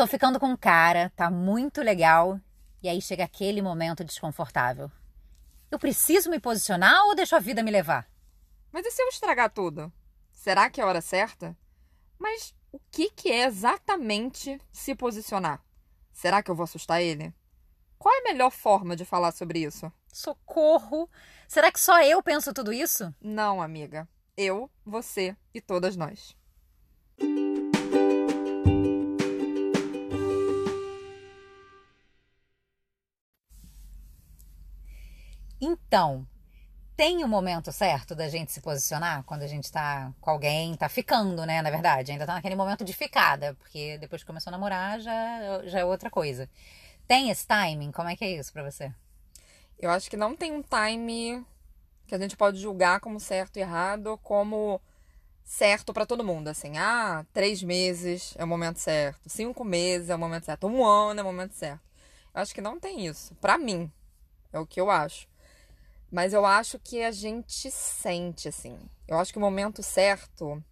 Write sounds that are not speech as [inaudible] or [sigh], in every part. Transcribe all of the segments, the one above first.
Tô ficando com cara, tá muito legal. E aí chega aquele momento desconfortável. Eu preciso me posicionar ou deixo a vida me levar? Mas e se eu estragar tudo? Será que é a hora certa? Mas o que, que é exatamente se posicionar? Será que eu vou assustar ele? Qual é a melhor forma de falar sobre isso? Socorro! Será que só eu penso tudo isso? Não, amiga. Eu, você e todas nós. Então, tem o um momento certo da gente se posicionar quando a gente tá com alguém, tá ficando, né? Na verdade, ainda tá naquele momento de ficada, porque depois que começou a namorar já, já é outra coisa. Tem esse timing? Como é que é isso pra você? Eu acho que não tem um time que a gente pode julgar como certo e errado, como certo para todo mundo. Assim, ah, três meses é o momento certo, cinco meses é o momento certo, um ano é o momento certo. Eu acho que não tem isso. Para mim, é o que eu acho. Mas eu acho que a gente sente, assim. Eu acho que o momento certo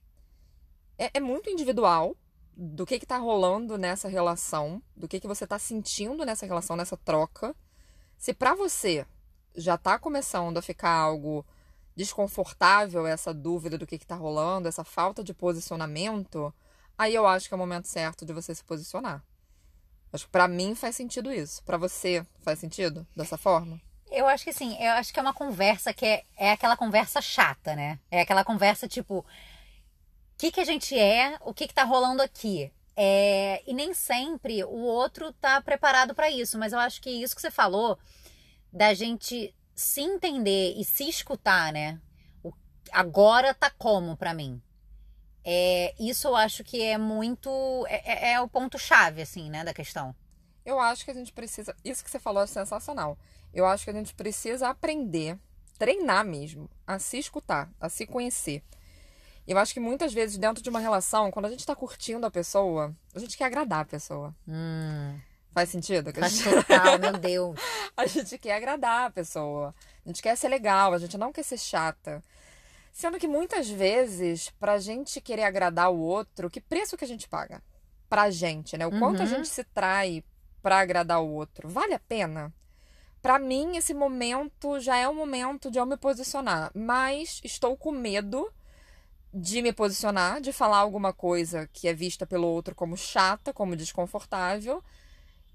é, é muito individual do que, que tá rolando nessa relação, do que, que você tá sentindo nessa relação, nessa troca. Se para você já tá começando a ficar algo desconfortável, essa dúvida do que, que tá rolando, essa falta de posicionamento, aí eu acho que é o momento certo de você se posicionar. Acho que pra mim faz sentido isso. para você faz sentido dessa forma? Eu acho que sim, eu acho que é uma conversa que é, é aquela conversa chata, né? É aquela conversa tipo, o que, que a gente é, o que, que tá rolando aqui. É, e nem sempre o outro tá preparado para isso, mas eu acho que isso que você falou, da gente se entender e se escutar, né? O, agora tá como para mim. É, isso eu acho que é muito. É, é, é o ponto-chave, assim, né, da questão. Eu acho que a gente precisa. Isso que você falou é sensacional. Eu acho que a gente precisa aprender, treinar mesmo, a se escutar, a se conhecer. Eu acho que muitas vezes, dentro de uma relação, quando a gente tá curtindo a pessoa, a gente quer agradar a pessoa. Hum. Faz sentido? Faz gente... total, meu Deus. [laughs] a gente quer agradar a pessoa. A gente quer ser legal, a gente não quer ser chata. Sendo que muitas vezes, pra gente querer agradar o outro, que preço que a gente paga? Pra gente, né? O quanto uhum. a gente se trai para agradar o outro. Vale a pena? Para mim, esse momento já é o momento de eu me posicionar, mas estou com medo de me posicionar, de falar alguma coisa que é vista pelo outro como chata, como desconfortável,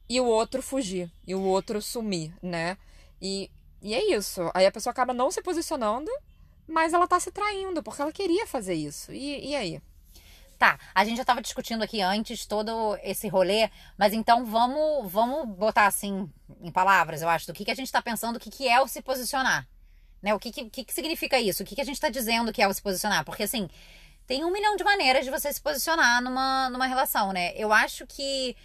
e o outro fugir, e o outro sumir, né? E, e é isso. Aí a pessoa acaba não se posicionando, mas ela tá se traindo, porque ela queria fazer isso. E, e aí? Tá, a gente já estava discutindo aqui antes todo esse rolê, mas então vamos, vamos botar assim em palavras, eu acho, do que, que a gente está pensando, o que, que é o se posicionar. Né? O que, que, que significa isso? O que, que a gente está dizendo que é o se posicionar? Porque assim, tem um milhão de maneiras de você se posicionar numa, numa relação, né? Eu acho que,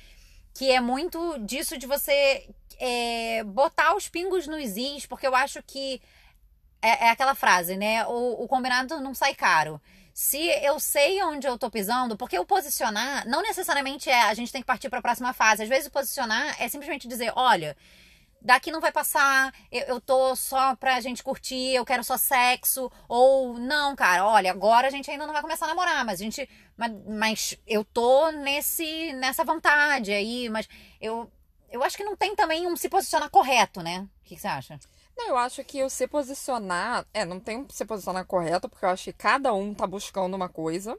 que é muito disso de você é, botar os pingos nos is, porque eu acho que é, é aquela frase, né? O, o combinado não sai caro se eu sei onde eu tô pisando, porque o posicionar não necessariamente é a gente tem que partir para a próxima fase. Às vezes o posicionar é simplesmente dizer, olha, daqui não vai passar, eu, eu tô só pra gente curtir, eu quero só sexo, ou não, cara, olha, agora a gente ainda não vai começar a namorar, mas a gente, mas, mas eu tô nesse nessa vontade aí, mas eu eu acho que não tem também um se posicionar correto, né? O que, que você acha? Eu acho que o se posicionar. É, não tem um se posicionar correto, porque eu acho que cada um tá buscando uma coisa.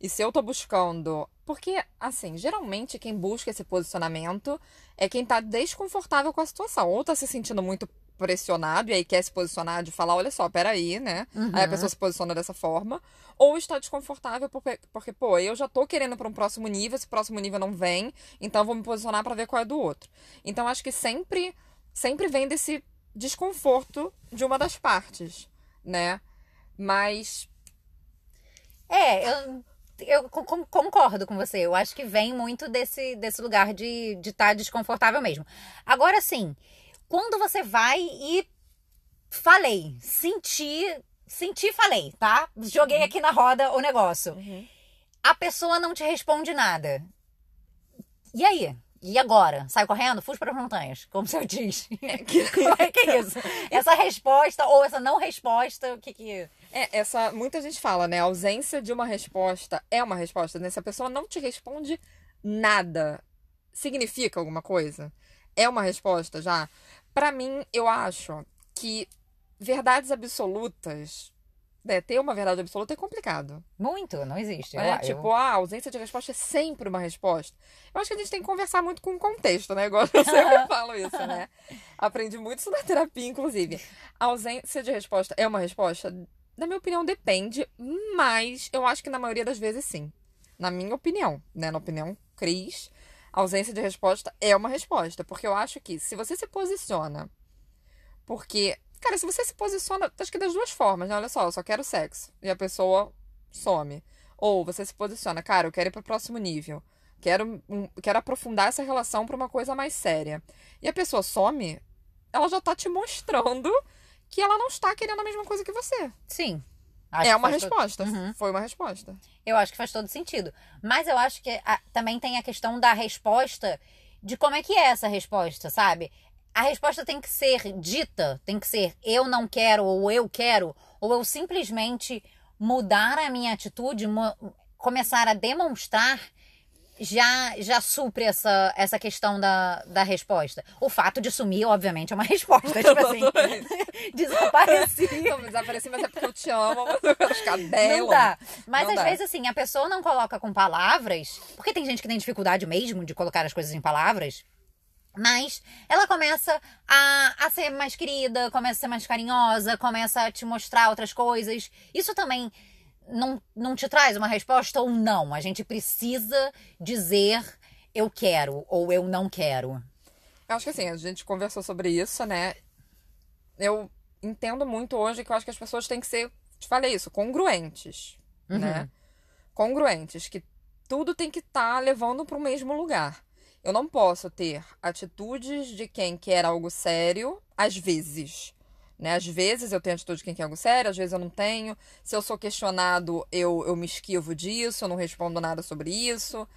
E se eu tô buscando. Porque, assim, geralmente quem busca esse posicionamento é quem tá desconfortável com a situação. Ou tá se sentindo muito pressionado e aí quer se posicionar de falar, olha só, peraí, né? Uhum. Aí a pessoa se posiciona dessa forma. Ou está desconfortável porque, porque pô, eu já tô querendo para um próximo nível, esse próximo nível não vem, então vou me posicionar para ver qual é do outro. Então acho que sempre, sempre vem desse desconforto de uma das partes, né? Mas. É, eu, eu concordo com você. Eu acho que vem muito desse, desse lugar de estar de tá desconfortável mesmo. Agora sim, quando você vai e. Falei, senti. Senti, falei, tá? Joguei uhum. aqui na roda o negócio. Uhum. A pessoa não te responde nada. E aí? E agora? Sai correndo? Fuge para as montanhas, como você diz. [laughs] [laughs] como é que é isso? Essa resposta ou essa não resposta, o que que... É, essa... Muita gente fala, né? A ausência de uma resposta é uma resposta, né? Se a pessoa não te responde nada, significa alguma coisa? É uma resposta já? Pra mim, eu acho que verdades absolutas né, ter uma verdade absoluta é complicado. Muito, não existe. É, Eu- tipo, eu- a ausência de resposta é sempre uma resposta. Eu acho que a gente tem que conversar muito com o contexto, né? Igual eu sempre [laughs] falo isso, né? Aprendi muito isso na terapia, inclusive. A ausência de resposta é uma resposta? Na minha opinião, depende, mas eu acho que na maioria das vezes sim. Na minha opinião, né? Na opinião Cris, a ausência de resposta é uma resposta. Porque eu acho que se você se posiciona porque, cara, se você se posiciona, acho que das duas formas, né? Olha só, eu só quero sexo. E a pessoa some. Ou você se posiciona, cara, eu quero ir pro próximo nível. Quero, quero aprofundar essa relação pra uma coisa mais séria. E a pessoa some, ela já tá te mostrando que ela não está querendo a mesma coisa que você. Sim. Acho é uma faz todo- resposta. Uhum. Foi uma resposta. Eu acho que faz todo sentido. Mas eu acho que ah, também tem a questão da resposta, de como é que é essa resposta, sabe? A resposta tem que ser dita, tem que ser eu não quero ou eu quero, ou eu simplesmente mudar a minha atitude, começar a demonstrar já já supre essa, essa questão da, da resposta. O fato de sumir, obviamente, é uma [laughs] resposta. Tipo assim, [laughs] desapareci. Não, desapareci, mas é porque eu te amo, mas eu quero ficar dela. Não dá. Mas Não às dá. vezes, assim, a pessoa não coloca com palavras, porque tem gente que tem dificuldade mesmo de colocar as coisas em palavras. Mas ela começa a, a ser mais querida, começa a ser mais carinhosa, começa a te mostrar outras coisas. Isso também não, não te traz uma resposta ou não. A gente precisa dizer eu quero ou eu não quero. Eu acho que assim, a gente conversou sobre isso, né? Eu entendo muito hoje que eu acho que as pessoas têm que ser, te falei isso, congruentes, Uhum. né? Congruentes, que tudo tem que estar levando para o mesmo lugar. Eu não posso ter atitudes de quem quer algo sério, às vezes. Né? Às vezes eu tenho atitude de quem quer algo sério, às vezes eu não tenho. Se eu sou questionado, eu, eu me esquivo disso, eu não respondo nada sobre isso.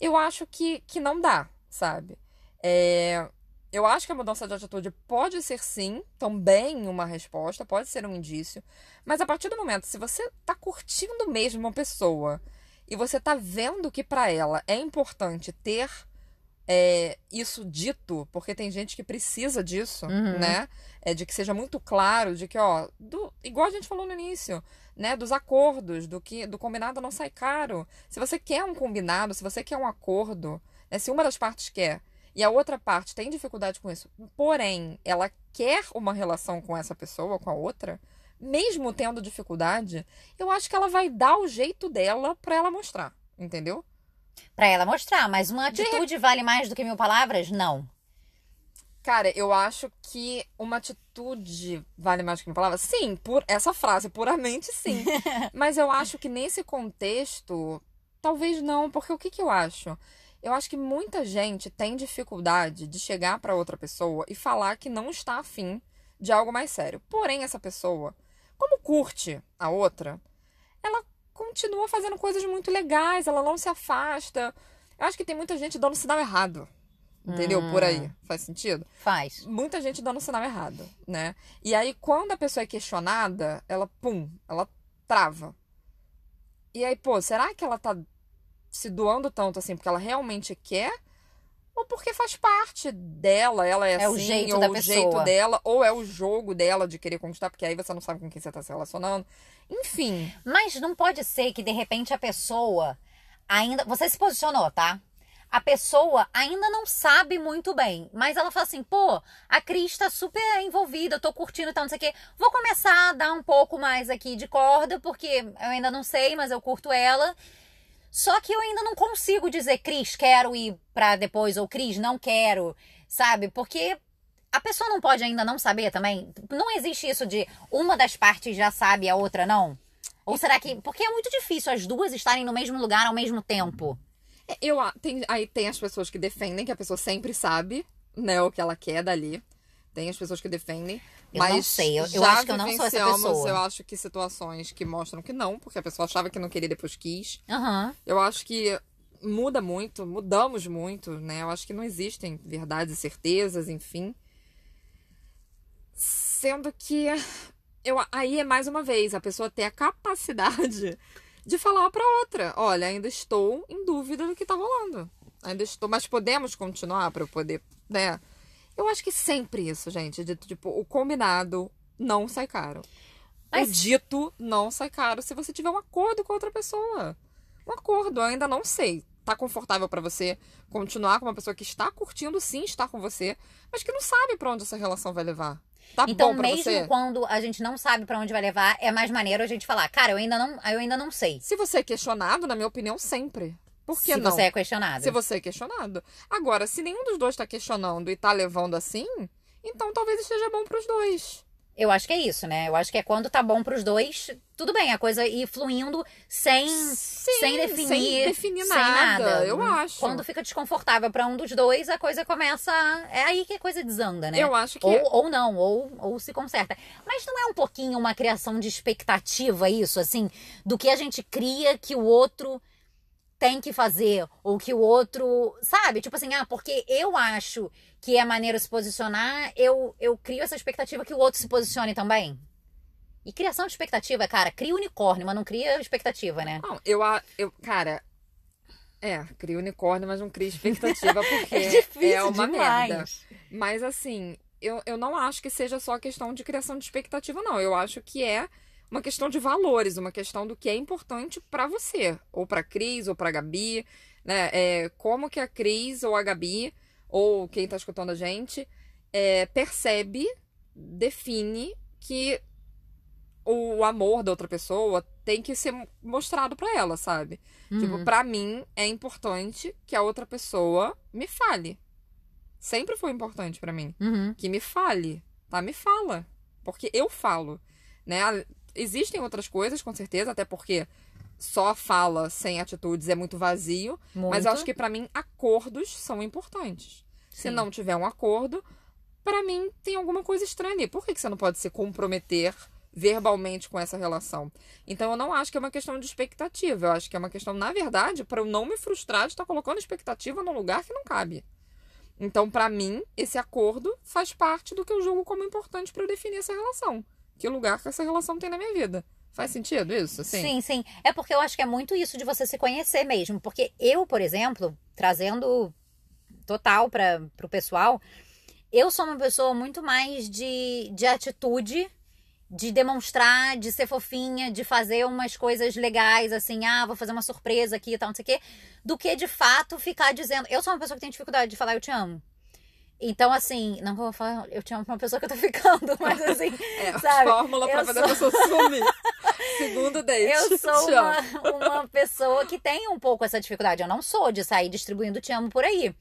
Eu acho que, que não dá, sabe? É, eu acho que a mudança de atitude pode ser sim, também uma resposta, pode ser um indício. Mas a partir do momento, se você tá curtindo mesmo uma pessoa e você tá vendo que pra ela é importante ter é, isso dito, porque tem gente que precisa disso, Uhum. né? É, de que seja muito claro, de que, ó, do, igual a gente falou no início, né? Dos acordos, do que do combinado não sai caro. Se você quer um combinado, se você quer um acordo, né? se uma das partes quer e a outra parte tem dificuldade com isso, porém ela quer uma relação com essa pessoa, com a outra, mesmo tendo dificuldade, eu acho que ela vai dar o jeito dela pra ela mostrar, entendeu? Pra ela mostrar, mas uma atitude vale mais do que mil palavras? Não. Cara, eu acho que uma atitude vale mais que uma palavra. Sim, por essa frase, puramente sim. [laughs] Mas eu acho que nesse contexto, talvez não, porque o que, que eu acho? Eu acho que muita gente tem dificuldade de chegar pra outra pessoa e falar que não está afim de algo mais sério. Porém, essa pessoa, como curte a outra, ela continua fazendo coisas muito legais, ela não se afasta. Eu acho que tem muita gente dando sinal errado. Entendeu? Por aí. Faz sentido? Faz. muita gente dando sinal errado, né? E aí, quando a pessoa é questionada, ela, pum, ela trava. E aí, pô, será que ela tá se doando tanto assim porque ela realmente quer? Ou porque faz parte dela, ela é, É o assim, jeito ou o pessoa. jeito dela, ou é o jogo dela de querer conquistar, porque aí você não sabe com quem você tá se relacionando. Enfim, Mas não pode ser que de repente a pessoa ainda. Você se posicionou, tá? A pessoa ainda não sabe muito bem, mas ela fala assim: pô, a Cris tá super envolvida, eu tô curtindo e tal, não sei o quê. Vou começar a dar um pouco mais aqui de corda, porque eu ainda não sei, mas eu curto ela. Só que eu ainda não consigo dizer, Cris, quero ir pra depois, ou Cris, não quero, sabe? Porque a pessoa não pode ainda não saber também. Não existe isso de uma das partes já sabe e a outra não. Ou será que. Porque é muito difícil as duas estarem no mesmo lugar ao mesmo tempo. É, Eu, a- tem, aí tem as pessoas que defendem que a pessoa sempre sabe, né, o que ela quer dali. Tem as pessoas que defendem. Eu mas não sei, eu- eu acho que eu não sou essa pessoa. Eu acho que situações que mostram que não, porque a pessoa achava que não queria e depois quis. Aham. Eu acho que muda muito, mudamos muito, né? Eu acho que não existem verdades e certezas, enfim. Sendo que eu, aí é mais uma vez a pessoa ter a capacidade de falar pra outra: olha, ainda estou em dúvida do que tá rolando. Ainda estou, mas podemos continuar para eu poder, né? Eu acho que sempre isso, gente, de tipo, o combinado não sai caro. Mas... O dito não sai caro se você tiver um acordo com outra pessoa. Um acordo, eu ainda não sei. Tá confortável para você continuar com uma pessoa que está curtindo sim estar com você, mas que não sabe para onde essa relação vai levar. Tá então, mesmo você? quando a gente não sabe para onde vai levar, é mais maneiro a gente falar, cara, eu ainda não, eu ainda não sei. Se você é questionado, na minha opinião, sempre. Por que se não? você é questionado. Se você é questionado. Agora, se nenhum dos dois tá questionando e tá levando assim, então talvez esteja bom pros dois. Eu acho que é isso, né? Eu acho que é quando tá bom pros dois, tudo bem, a coisa ir fluindo sem, Sim, sem definir, sem definir sem nada, nada. eu acho. Quando fica desconfortável para um dos dois, a coisa começa. É aí que a coisa desanda, né? Eu acho que. Ou, ou não, ou, ou se conserta. Mas não é um pouquinho uma criação de expectativa isso, assim, do que a gente cria que o outro tem que fazer, ou que o outro, sabe? Tipo assim, ah, porque eu acho que é maneiro se posicionar, eu, eu crio essa expectativa que o outro se posicione também. E criação de expectativa, cara, cria unicórnio, mas não cria expectativa, né? Não, eu, eu. Cara. É, cria unicórnio, mas não cria expectativa [laughs] porque É difícil é uma demais. merda. Mas assim, eu, eu não acho que seja só questão de criação de expectativa, não. Eu acho que é uma questão de valores, uma questão do que é importante pra você, ou pra Cris, ou pra Gabi, né? É, como que a Cris ou a Gabi, ou quem tá escutando a gente, é, percebe, define que o amor da outra pessoa tem que ser mostrado pra ela, sabe? Tipo, Uhum. pra mim é importante que a outra pessoa me fale. Sempre foi importante pra mim Uhum. que me fale, tá? Me fala, porque eu falo, né? Existem outras coisas, com certeza, até porque só fala sem atitudes é muito vazio, mas Muito. eu acho que pra mim acordos são importantes. Se Sim. não tiver um acordo, pra mim tem alguma coisa estranha ali. Por que que você não pode se comprometer verbalmente com essa relação? Então eu não acho que é uma questão de expectativa, eu acho que é uma questão, na verdade, pra eu não me frustrar de estar colocando expectativa num lugar que não cabe. Então, pra mim, esse acordo faz parte do que eu julgo como importante pra eu definir essa relação. Que lugar que essa relação tem na minha vida. Faz sentido isso? Assim? Sim, sim. É porque eu acho que é muito isso de você se conhecer mesmo. Porque eu, por exemplo, trazendo total para o pessoal, eu sou uma pessoa muito mais de, de atitude, de demonstrar, de ser fofinha, de fazer umas coisas legais, assim, ah, vou fazer uma surpresa aqui e tal, não sei o quê, do que de fato ficar dizendo. Eu sou uma pessoa que tem dificuldade de falar eu te amo. Então, assim, não vou falar eu te amo pra uma pessoa que eu tô ficando, mas assim, [laughs] É, sabe? fórmula pra fazer sou- a pessoa sumir. [laughs] Segundo date. Eu sou uma, [laughs] uma pessoa que tem um pouco essa dificuldade. Eu não sou de sair distribuindo te amo por aí.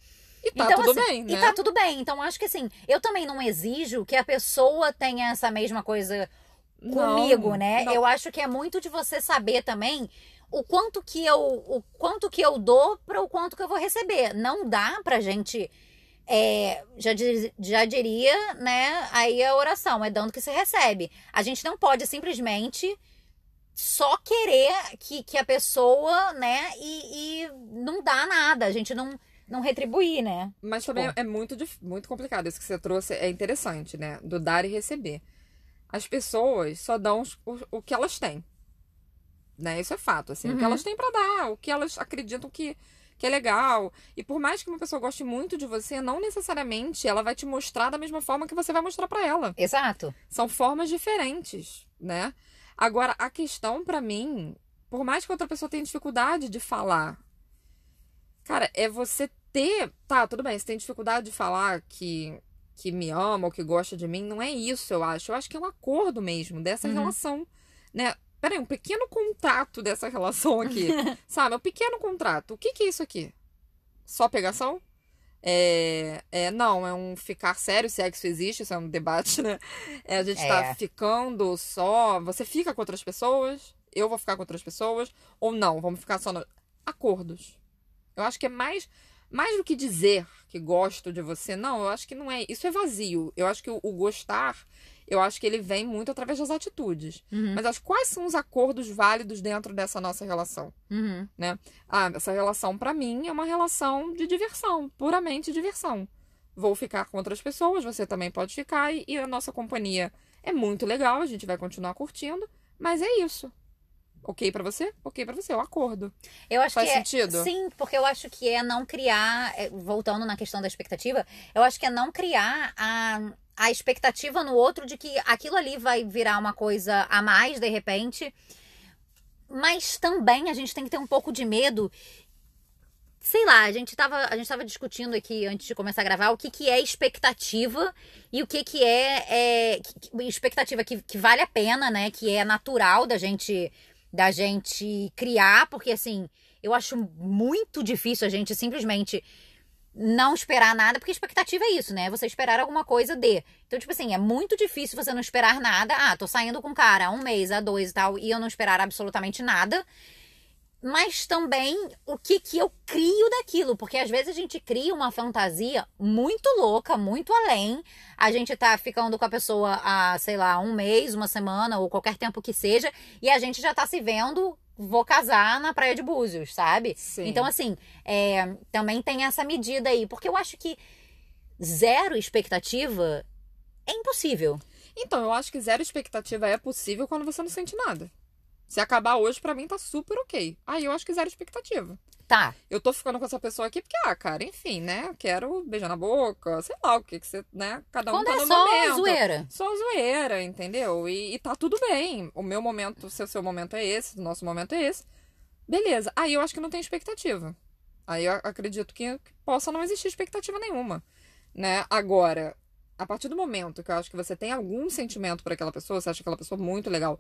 E tá então, tudo assim, bem, né? E tá tudo bem. Então, acho que assim, eu também não exijo que a pessoa tenha essa mesma coisa Não, comigo, né? não. Eu acho que é muito de você saber também o quanto que eu, o quanto que eu dou para o quanto que eu vou receber. Não dá pra gente é, já, já diria, né? Aí a oração é dando que se recebe. A gente não pode simplesmente só querer que, que a pessoa, né? E, e não dá nada. A gente não, não retribuir, né? Mas Tipo- também é muito, muito complicado. Isso que você trouxe é interessante, né? Do dar e receber. As pessoas só dão o, o que elas têm. Né? Isso é fato, assim. O que Uhum. elas têm pra dar, o que elas acreditam que, que é legal. E por mais que uma pessoa goste muito de você, não necessariamente ela vai te mostrar da mesma forma que você vai mostrar pra ela. Exato. São formas diferentes, né? Agora, a questão pra mim, por mais que outra pessoa tenha dificuldade de falar, cara, é você ter. Tá, tudo bem, você tem dificuldade de falar que, que me ama ou que gosta de mim, não é isso, eu acho. Eu acho que é um acordo mesmo dessa Uhum. relação, né? Peraí, um pequeno contrato dessa relação aqui, [laughs] sabe? Um pequeno contrato. O que que é isso aqui? Só pegação? É, é, não, é um ficar sério, se é existe, isso é um debate, né? É, a gente tá É. ficando só. Você fica com outras pessoas, eu vou ficar com outras pessoas, ou não, vamos ficar só no. Acordos. Eu acho que é mais. Mais do que dizer que gosto de você, não, eu acho que não é. Isso é vazio. Eu acho que o, o gostar, eu acho que ele vem muito através das atitudes. Uhum, Mas acho quais são os acordos válidos dentro dessa nossa relação? uhum. Ah, essa relação pra mim é uma relação de diversão, puramente diversão. Vou ficar com outras pessoas, você também pode ficar e, e a nossa companhia é muito legal, a gente vai continuar curtindo, mas é isso. Ok pra você? Ok pra você, é um acordo. Eu acho Faz que é- sentido? sim, porque eu acho que é não criar, é, voltando na questão da expectativa, eu acho que é não criar a, a expectativa no outro de que aquilo ali vai virar uma coisa a mais de repente. Mas também a gente tem que ter um pouco de medo. Sei lá, a gente tava, a gente tava discutindo aqui antes de começar a gravar o que, que é expectativa e o que, que é, é que- expectativa que, que vale a pena, né? Que é natural da gente da gente criar, porque assim, eu acho muito difícil a gente simplesmente não esperar nada, porque expectativa é isso, né? Você esperar alguma coisa de. Então, tipo assim, é muito difícil você não esperar nada. Ah, tô saindo com um cara há um mês, há dois e tal, e eu não esperar absolutamente nada. Mas também o que que eu crio daquilo, porque às vezes a gente cria uma fantasia muito louca, muito além. A gente tá ficando com a pessoa há, sei lá, um mês, uma semana ou qualquer tempo que seja, e a gente já tá se vendo, vou casar na Praia de Búzios, sabe? Sim. Então, assim, é, também tem essa medida aí, porque eu acho que zero expectativa é impossível. Então, eu acho que zero expectativa é possível quando você não sente nada. Se acabar hoje, pra mim tá super ok. Aí eu acho que zero expectativa. Tá, Eu tô ficando com essa pessoa aqui porque, ah, cara, enfim, né? Quero beijar na boca, sei lá o que que você, né? Cada um quando tá é no só momento. zoeira. Só zoeira, entendeu? E, e tá tudo bem. O meu momento, se o seu momento é esse, o nosso momento é esse. Beleza. Aí eu acho que não tem expectativa. Aí eu acredito que, que possa não existir expectativa nenhuma, né? Agora, a partir do momento que eu acho que você tem algum sentimento por aquela pessoa, você acha aquela pessoa muito legal,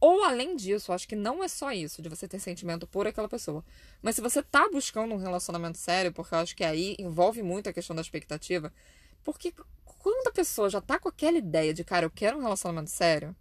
ou além disso, acho que não é só isso, de você ter sentimento por aquela pessoa. Mas se você tá buscando um relacionamento sério, porque eu acho que aí envolve muito a questão da expectativa, porque quando a pessoa já tá com aquela ideia de, cara, eu quero um relacionamento sério,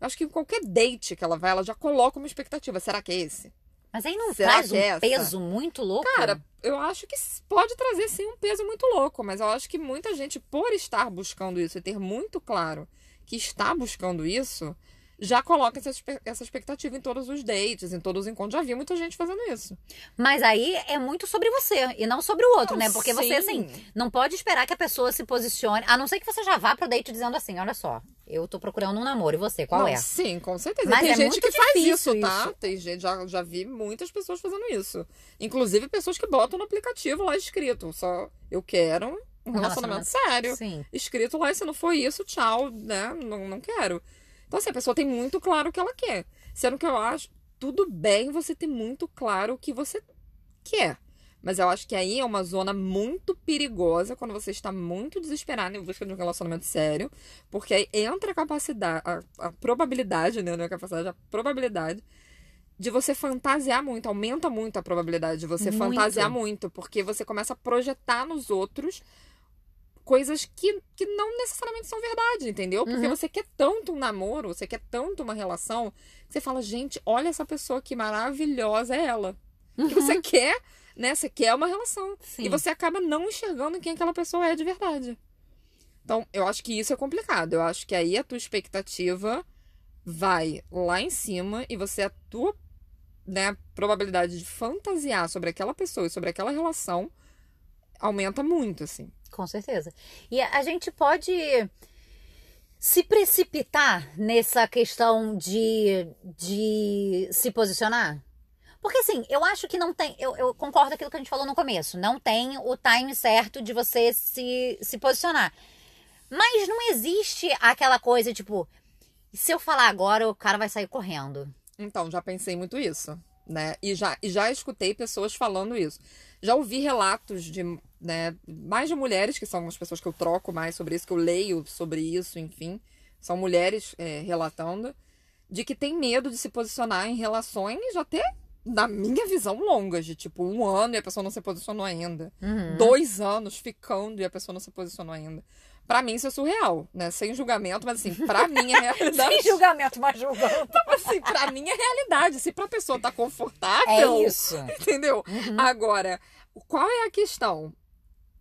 eu acho que em qualquer date que ela vai, ela já coloca uma expectativa. Será que é esse? Mas aí não Será traz um é peso muito louco? Cara, eu acho que pode trazer sim um peso muito louco, mas eu acho que muita gente, por estar buscando isso e ter muito claro que está buscando isso, já coloca essa, essa expectativa em todos os dates, em todos os encontros. Já vi muita gente fazendo isso. Mas aí é muito sobre você e não sobre o outro, Não, né? Porque você, sim. assim, não pode esperar que a pessoa se posicione, a não ser que você já vá pro date dizendo assim: olha só, eu tô procurando um namoro, e você, qual Não, é? Sim, com certeza. Mas tem é gente que faz difícil isso, tá? isso. Tem gente, já, já vi muitas pessoas fazendo isso. Inclusive pessoas que botam no aplicativo lá escrito. Só eu quero um relacionamento sério. Sim. escrito lá, e se não for isso, tchau, né? Não, não quero. Então, assim, a pessoa tem muito claro o que ela quer. Sendo que eu acho, tudo bem você ter muito claro o que você quer. Mas eu acho que aí é uma zona muito perigosa quando você está muito desesperado em busca de um relacionamento sério. Porque aí entra a capacidade, a, a probabilidade, né? Não é a capacidade, a probabilidade de você fantasiar muito. Aumenta muito a probabilidade de você Muito. fantasiar muito. Porque você começa a projetar nos outros coisas que, que não necessariamente são verdade, entendeu? Porque Uhum. você quer tanto um namoro, você quer tanto uma relação, que você fala, gente, olha essa pessoa que maravilhosa é ela. Que você quer, né? Você quer uma relação. Uhum. Sim. E você acaba não enxergando quem aquela pessoa é de verdade. Então, eu acho que isso é complicado. Eu acho que aí a tua expectativa vai lá em cima e você, a tua né, probabilidade de fantasiar sobre aquela pessoa e sobre aquela relação aumenta muito, assim. Com certeza. E a gente pode se precipitar nessa questão de, de se posicionar? Porque assim, eu acho que não tem. Eu, eu concordo com aquilo que a gente falou no começo. Não tem o time certo de você se, se posicionar. Mas não existe aquela coisa, tipo, se eu falar agora, o cara vai sair correndo. Então, já pensei muito isso, né? E já, e já escutei pessoas falando isso. Já ouvi relatos de, né, mais de mulheres, que são as pessoas que eu troco mais sobre isso, que eu leio sobre isso, enfim. São mulheres é, relatando, de que tem medo de se posicionar em relações até, na minha visão, longas, de tipo um ano e a pessoa não se posicionou ainda. Uhum. Dois anos ficando e a pessoa não se posicionou ainda. Pra mim, isso é surreal, né? Sem julgamento, mas assim, pra [laughs] mim é realidade. Sem julgamento, mas julgando. assim, pra mim é realidade. Se pra pessoa tá É confortável, isso. entendeu? Uhum. Agora, qual é a questão?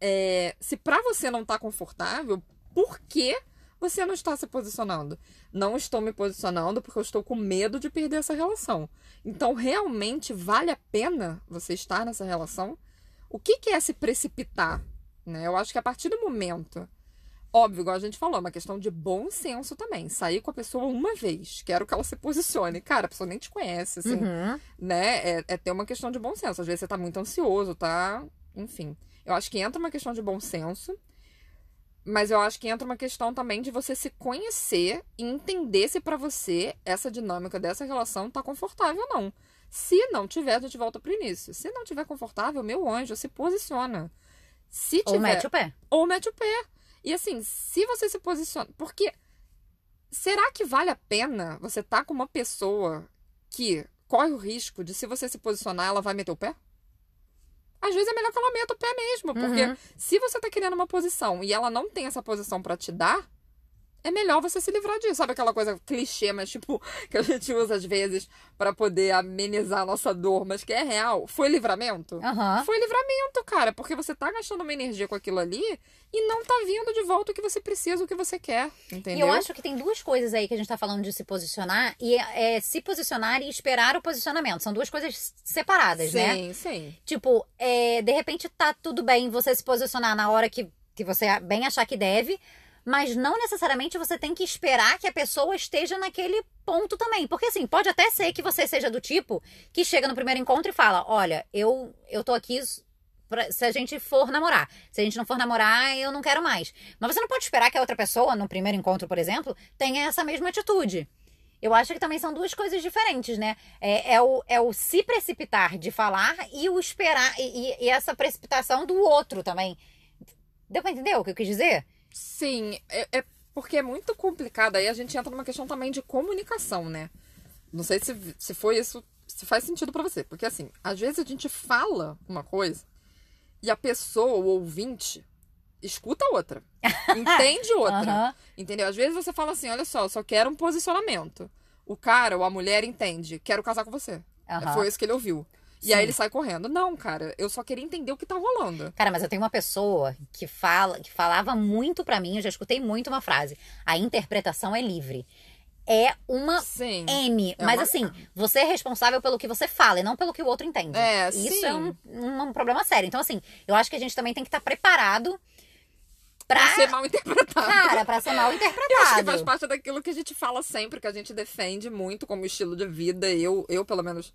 É, se pra você não tá confortável, por que você não está se posicionando? Não estou me posicionando porque eu estou com medo de perder essa relação. Então, realmente vale a pena você estar nessa relação? O que, que é se precipitar? Né? Eu acho que a partir do momento Óbvio, igual a gente falou, é uma questão de bom senso também. Sair com a pessoa uma vez, quero que ela se posicione. Cara, a pessoa nem te conhece, assim, Uhum. né? É, é ter uma questão de bom senso. Às vezes você tá muito ansioso, tá? Enfim. Eu acho que entra uma questão de bom senso. Mas eu acho que entra uma questão também de você se conhecer e entender se pra você essa dinâmica dessa relação tá confortável ou não. Se não tiver, a gente volta pro início. Se não tiver confortável, meu anjo, se posiciona. Se tiver, Ou mete o pé. ou mete o pé. E assim, se você se posiciona. Porque será que vale a pena você estar com uma pessoa que corre o risco de, se você se posicionar, ela vai meter o pé? Às vezes é melhor que ela meta o pé mesmo. Porque Uhum. se você tá querendo uma posição e ela não tem essa posição pra te dar, é melhor você se livrar disso. Sabe aquela coisa clichê, mas tipo, [laughs] que a gente usa às vezes pra poder amenizar a nossa dor, mas que é real? Foi livramento? Aham. Foi livramento, cara, porque você tá gastando uma energia com aquilo ali e não tá vindo de volta o que você precisa, o que você quer, E entendeu? eu acho que tem duas coisas aí que a gente tá falando de se posicionar e é, se posicionar e esperar o posicionamento. São duas coisas separadas, sim, né? sim. Tipo, é, de repente tá tudo bem você se posicionar na hora que, que você bem achar que deve, mas não necessariamente você tem que esperar que a pessoa esteja naquele ponto também. Porque assim, pode até ser que você seja do tipo que chega no primeiro encontro e fala: Olha, eu, eu tô aqui. pra- se a gente for namorar. Se a gente não for namorar, eu não quero mais. Mas você não pode esperar que a outra pessoa, no primeiro encontro, por exemplo, tenha essa mesma atitude. Eu acho que também são duas coisas diferentes, né? É, é o, é o se precipitar de falar e o esperar, e, e- e essa precipitação do outro também. Deu pra entender o que eu quis dizer? Sim, é, é porque é muito complicado. Aí a gente entra numa questão também de comunicação, né? Não sei se, se foi isso, se faz sentido pra você. Porque assim, às vezes a gente fala uma coisa e a pessoa, o ouvinte, escuta outra. [laughs] Entende outra. Aham. Entendeu? Às vezes você fala assim: olha só, eu só quero um posicionamento. O cara ou a mulher entende, quero casar com você. Aham. Foi isso que ele ouviu. E Sim. aí ele sai correndo. Não, cara, eu só queria entender o que tá rolando. Cara, mas eu tenho uma pessoa que fala, que falava muito pra mim, eu já escutei muito uma frase. A interpretação é livre. É uma Sim. M, É mas uma- assim, você é responsável pelo que você fala e não pelo que o outro entende. É, Isso sim. é um, um, um problema sério. Então, assim, eu acho que a gente também tem que estar preparado pra, Pra ser mal interpretado. cara, pra ser mal [laughs] Eu acho que interpretado. faz parte daquilo que a gente fala sempre, que a gente defende muito como estilo de vida. Eu, eu pelo menos,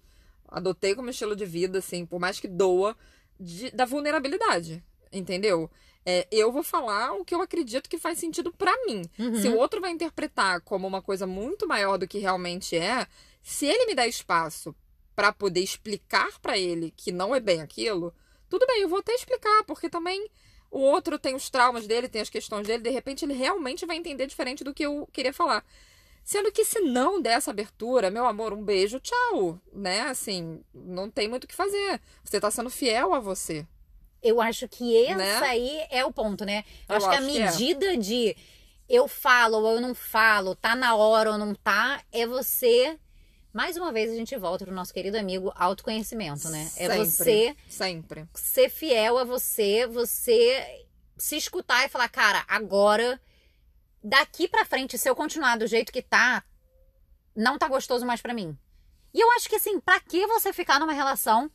adotei como estilo de vida, assim, por mais que doa, de- da vulnerabilidade. Entendeu? É, eu vou falar o que eu acredito que faz sentido pra mim. Uhum. Se o outro vai interpretar como uma coisa muito maior do que realmente é, se ele me der espaço pra poder explicar pra ele que não é bem aquilo, tudo bem, eu vou até explicar, porque também o outro tem os traumas dele, tem as questões dele, de repente ele realmente vai entender diferente do que eu queria falar. Sendo que se não der essa abertura, meu amor, um beijo, tchau, né? Assim, não tem muito o que fazer. Você tá sendo fiel a você. Eu acho que esse Né? aí é o ponto, né? Eu, Eu acho que a acho que é. medida de eu falo ou eu não falo, tá na hora ou não tá, é você. Mais uma vez a gente volta pro nosso querido amigo autoconhecimento, né? É Sempre. você Sempre. ser fiel a você, você se escutar e falar, cara, agora, daqui pra frente, se eu continuar do jeito que tá, não tá gostoso mais pra mim. E eu acho que assim, pra que você ficar numa relação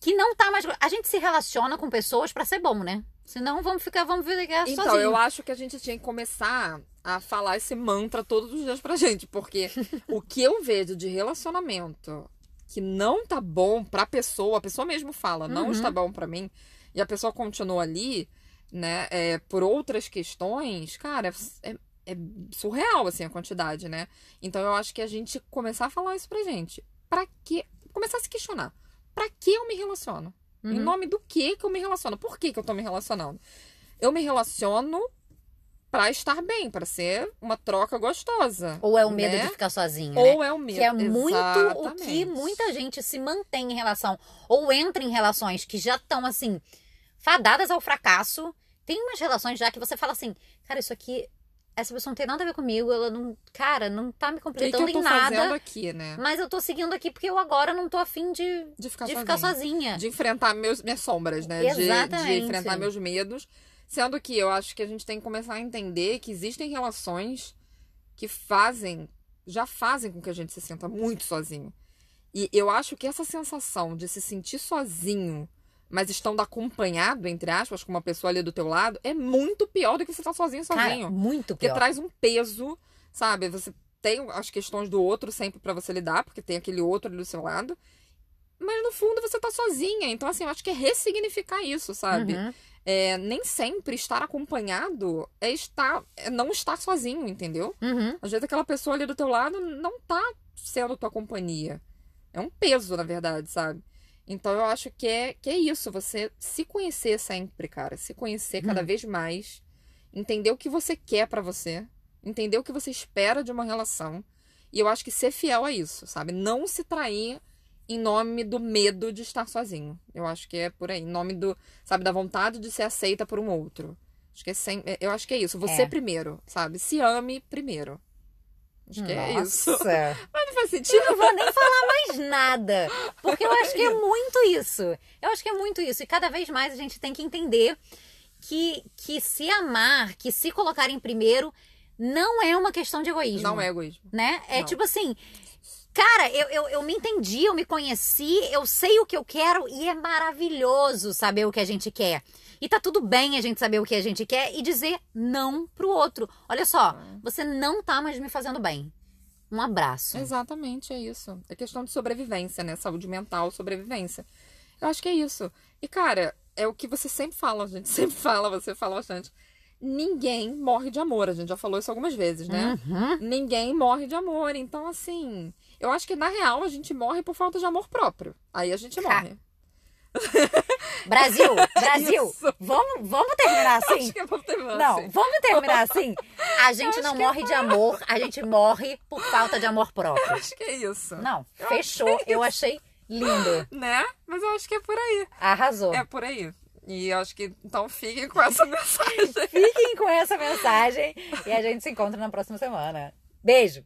que não tá mais. A gente se relaciona com pessoas pra ser bom, né? Senão vamos ficar, vamos viver Então, sozinho. eu acho que a gente tinha que começar a falar esse mantra todos os dias pra gente, porque [laughs] o que eu vejo de relacionamento que não tá bom pra pessoa, a pessoa mesmo fala, não Uhum. está bom pra mim, e a pessoa continua ali, né, é, por outras questões, cara, é, é surreal, assim, a quantidade, né? Então, eu acho que a gente começar a falar isso pra gente. Pra que... Começar a se questionar. Pra que eu me relaciono? Em Uhum. nome do que que eu me relaciono? Por que que eu tô me relacionando? Eu me relaciono pra estar bem, pra ser uma troca gostosa. Ou é o medo né? de ficar sozinho, né? Ou é o medo. Que é muito o Exatamente. que muita gente se mantém em relação, ou entra em relações que já estão assim, fadadas ao fracasso. Tem umas relações já que você fala assim, cara, isso aqui, essa pessoa não tem nada a ver comigo, ela não, cara, não tá me O que, que completando eu tô em nada. fazendo aqui, né? Mas eu tô seguindo aqui porque eu agora não tô afim de, De ficar de sozinha. ficar sozinha. De enfrentar meus, minhas sombras, né? De- De, Exatamente. enfrentar meus medos. Sendo que eu acho que a gente tem que começar a entender que existem relações que fazem, já fazem com que a gente se sinta muito sozinho. E eu acho que essa sensação de se sentir sozinho mas estando acompanhado, entre aspas, com uma pessoa ali do teu lado, é muito pior do que você estar sozinho, sozinho. Cara, muito Porque pior. traz um peso, sabe? Você tem as questões do outro sempre pra você lidar, porque tem aquele outro ali do seu lado. Mas no fundo você tá sozinha. Então, assim, eu acho que é ressignificar isso, sabe? Uhum. É, nem sempre estar acompanhado é estar é não estar sozinho, entendeu? Uhum. Às vezes aquela pessoa ali do teu lado não tá sendo tua companhia. É um peso, na verdade, sabe? Então eu acho que é, que é isso, você se conhecer sempre, cara. Se conhecer cada Hum. vez mais. Entender o que você quer pra você. Entender o que você espera de uma relação. E eu acho que ser fiel a isso, sabe? Não se trair em nome do medo de estar sozinho. Eu acho que é por aí. Em nome do, sabe, da vontade de ser aceita por um outro. Acho que é sem, eu acho que é isso. Você É. primeiro, sabe? Se ame primeiro. Acho que é isso. Nossa. Mas não faz Eu sentido. não vou nem falar mais nada. Porque eu acho que é muito isso. Eu acho que é muito isso. E cada vez mais a gente tem que entender que, que se amar, que se colocar em primeiro, não é uma questão de egoísmo. Não é egoísmo. Né? É Não. tipo assim. Cara, eu, eu, eu me entendi, eu me conheci, eu sei o que eu quero e é maravilhoso saber o que a gente quer. E tá tudo bem a gente saber o que a gente quer e dizer não pro outro. Olha só, você não tá mais me fazendo bem. Um abraço. Exatamente, é isso. É questão de sobrevivência, né? Saúde mental, sobrevivência. Eu acho que é isso. E, cara, é o que você sempre fala, a gente [laughs] sempre fala, você fala bastante. Ninguém morre de amor. A gente já falou isso algumas vezes, né? Uhum. Ninguém morre de amor. Então, assim, eu acho que na real a gente morre por falta de amor próprio. Aí a gente morre. [laughs] Brasil, Brasil, Isso. vamos, vamos terminar assim? Acho que é por ter Não, vamos terminar assim? A gente não morre de amor, a gente morre por falta de amor próprio. Acho que é isso. Não, fechou. Eu achei lindo. Né? Mas eu acho que é por aí. Arrasou. É por aí. E eu acho que então fiquem com essa [laughs] mensagem. Fiquem com essa mensagem e a gente se encontra na próxima semana. Beijo!